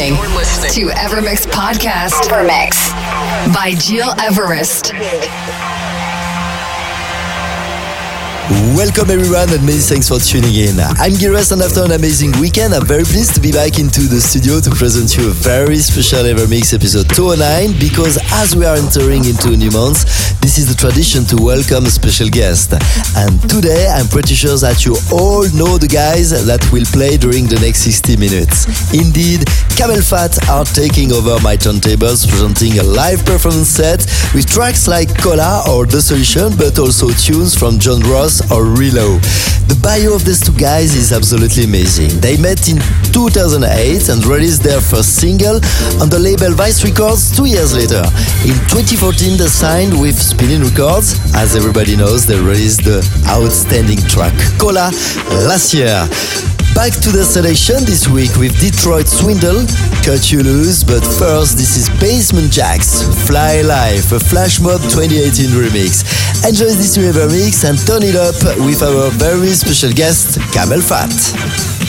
Listening to Evermix Podcast. Evermix by Gil Everest. Welcome everyone and many thanks for tuning in. I'm Giras and after an amazing weekend, I'm very pleased to be back into the studio to present you a very special Evermix episode 209 because as we are entering into a new month, this is the tradition to welcome a special guest. And today I'm pretty sure that you all know the guys that will play during the next 60 minutes. Indeed, CamelPhat are taking over my turntables presenting a live performance set with tracks like Cola or The Solution but also tunes from John Ross or Relo. The bio of these two guys is absolutely amazing. They met in 2008 and released their first single on the label Vice Records two years later. In 2014, they signed with Spinnin' Records. As everybody knows, they released the outstanding track Cola last year. Back to the selection this week with Detroit Swindle, Cut You Loose, but first this is Basement Jaxx, Fly Life, a Flash Mob 2018 remix. Enjoy this new mix and turn it up with our very special guest, CamelPhat. Thank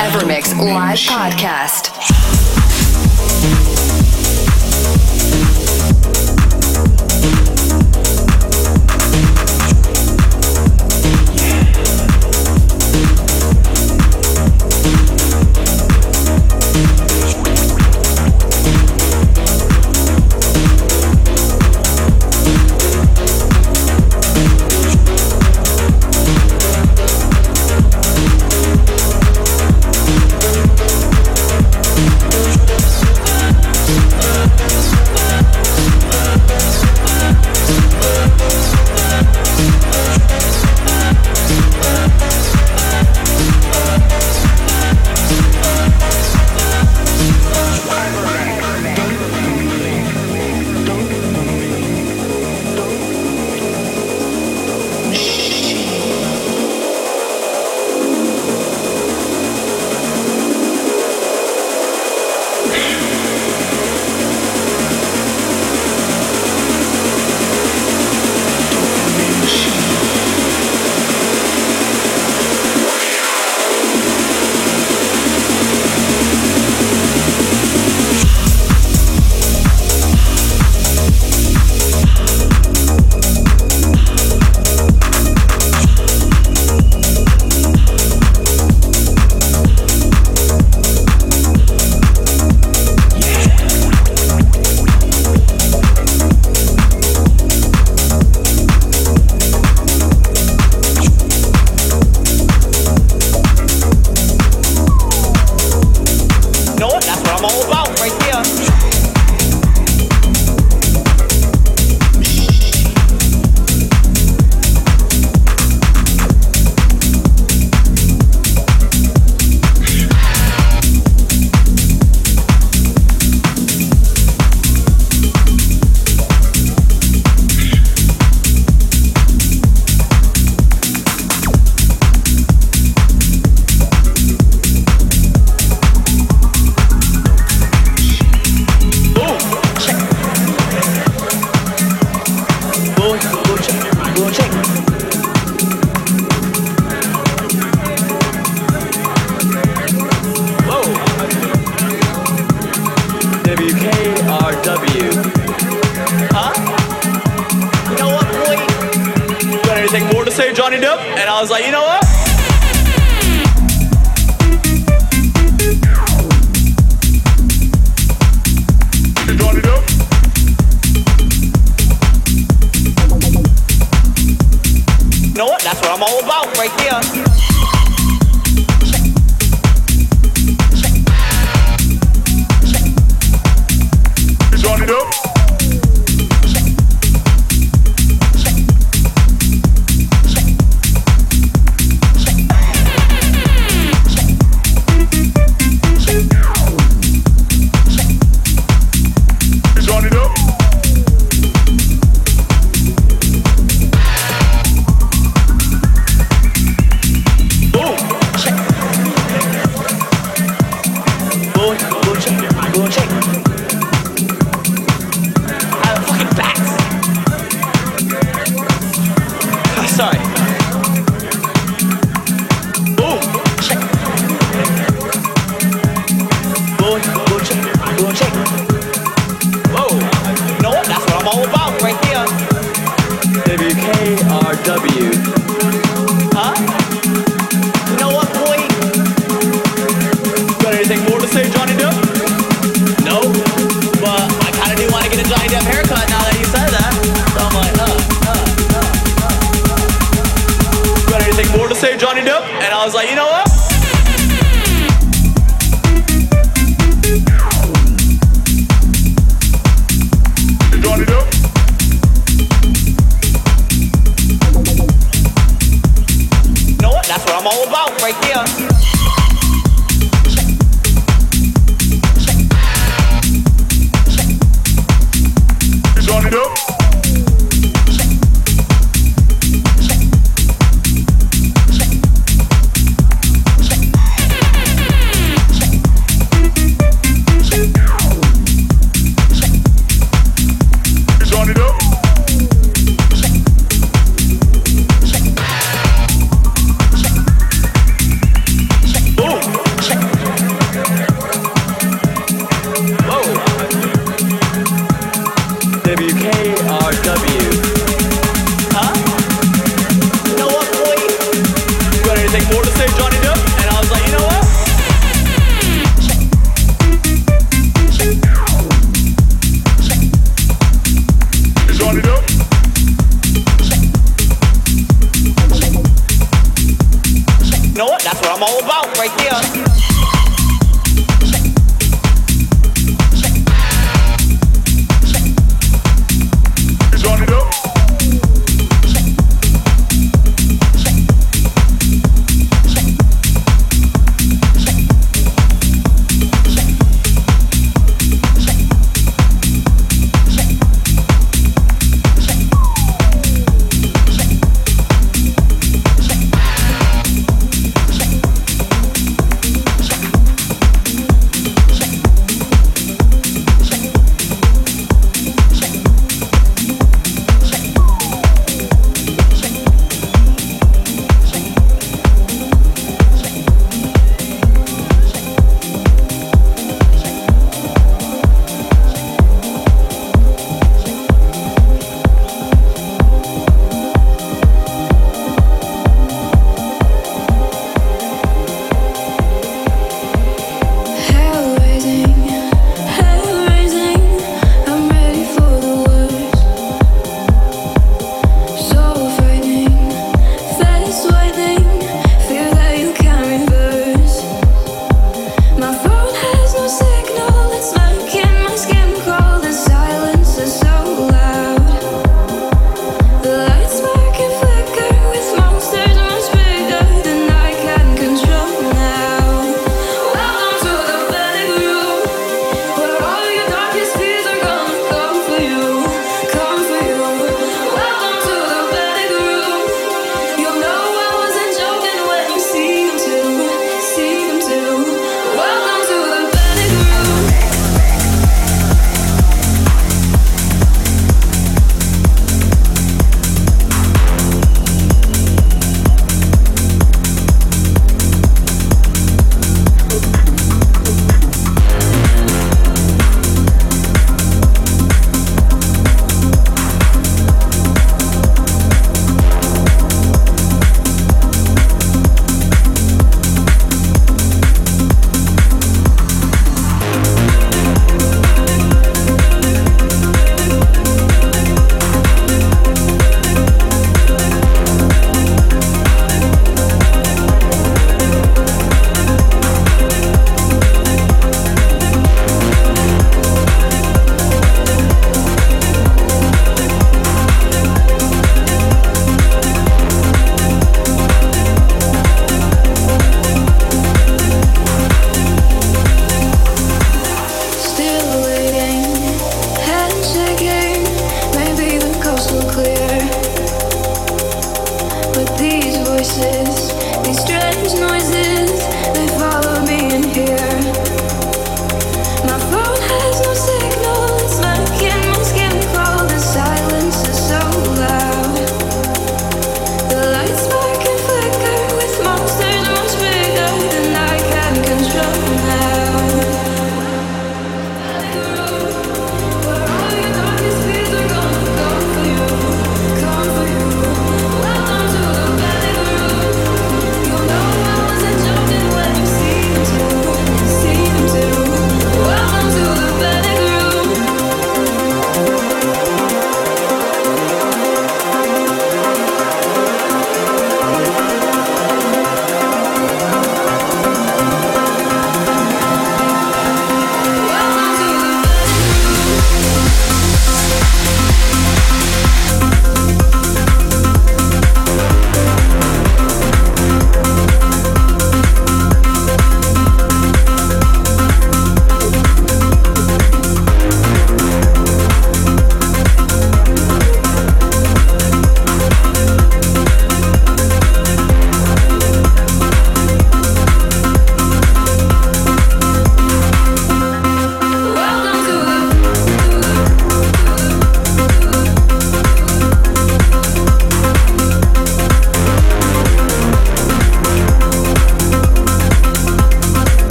Evermix Live Podcast.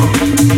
Thank you.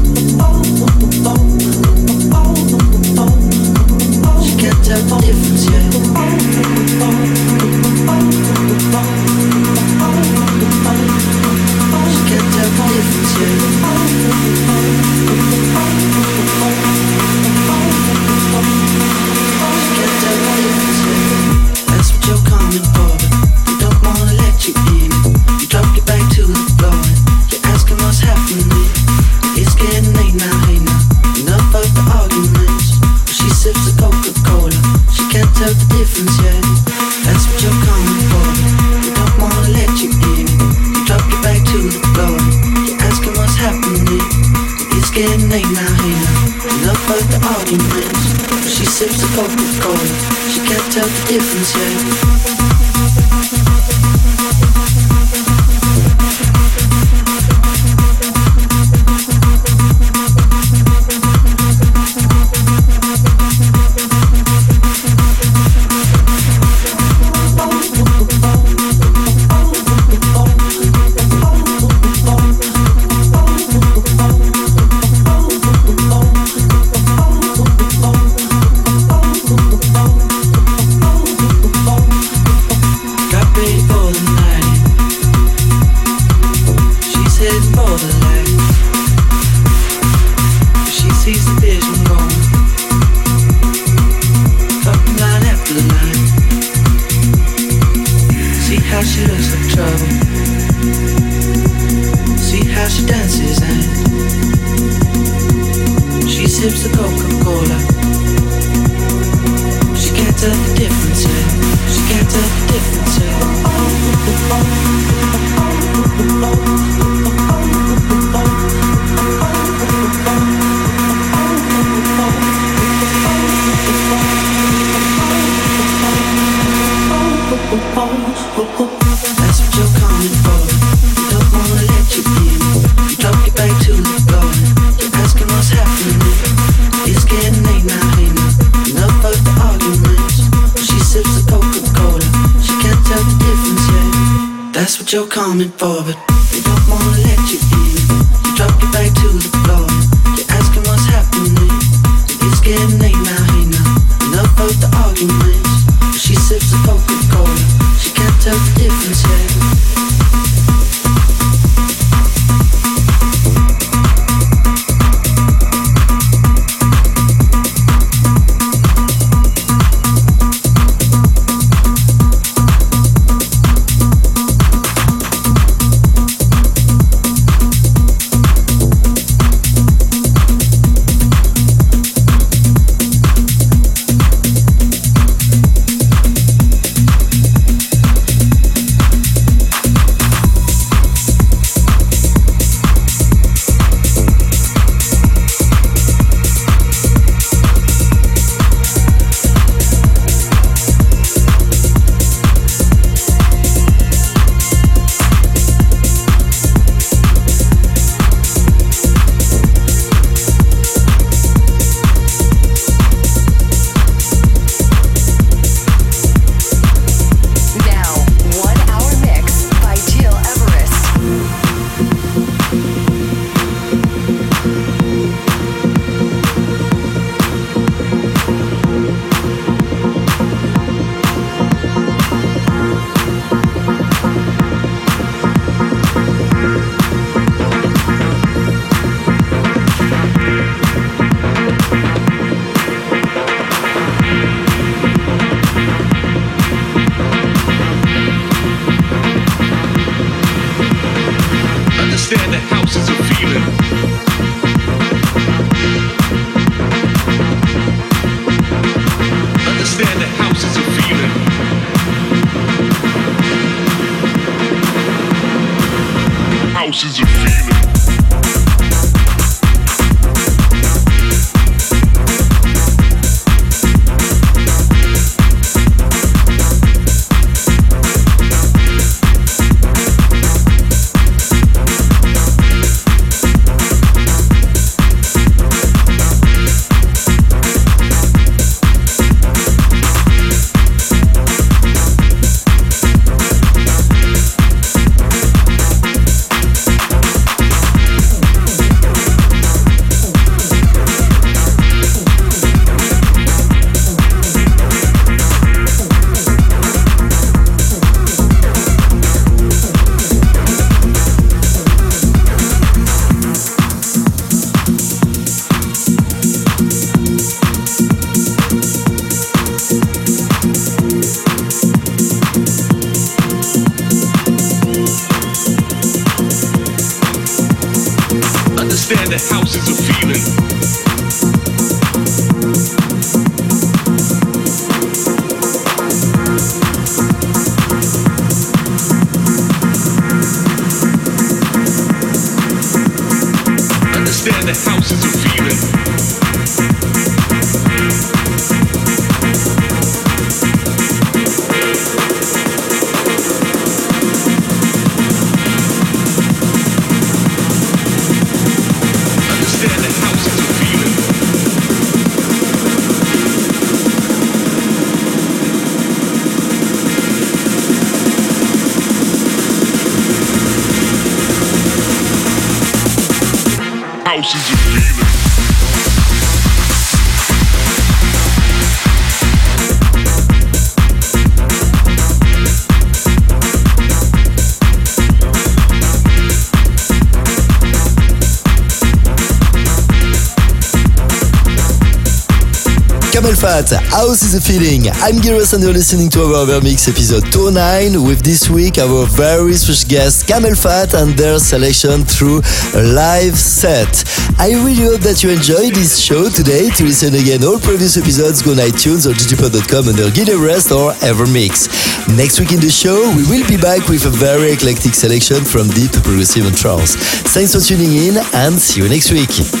seulement des frontières. Tell the difference yet. Sees the vision CamelPhat, House is a Feeling. I'm Giros and you're listening to our Evermix episode 209 with this week our very special guest CamelPhat and their selection through a live set. I really hope that you enjoyed this show today. To listen again all previous episodes, go on iTunes or digipod.com under Everest or Evermix. Next week in the show, we will be back with a very eclectic selection from deep progressive and trance. Thanks for tuning in and see you next week.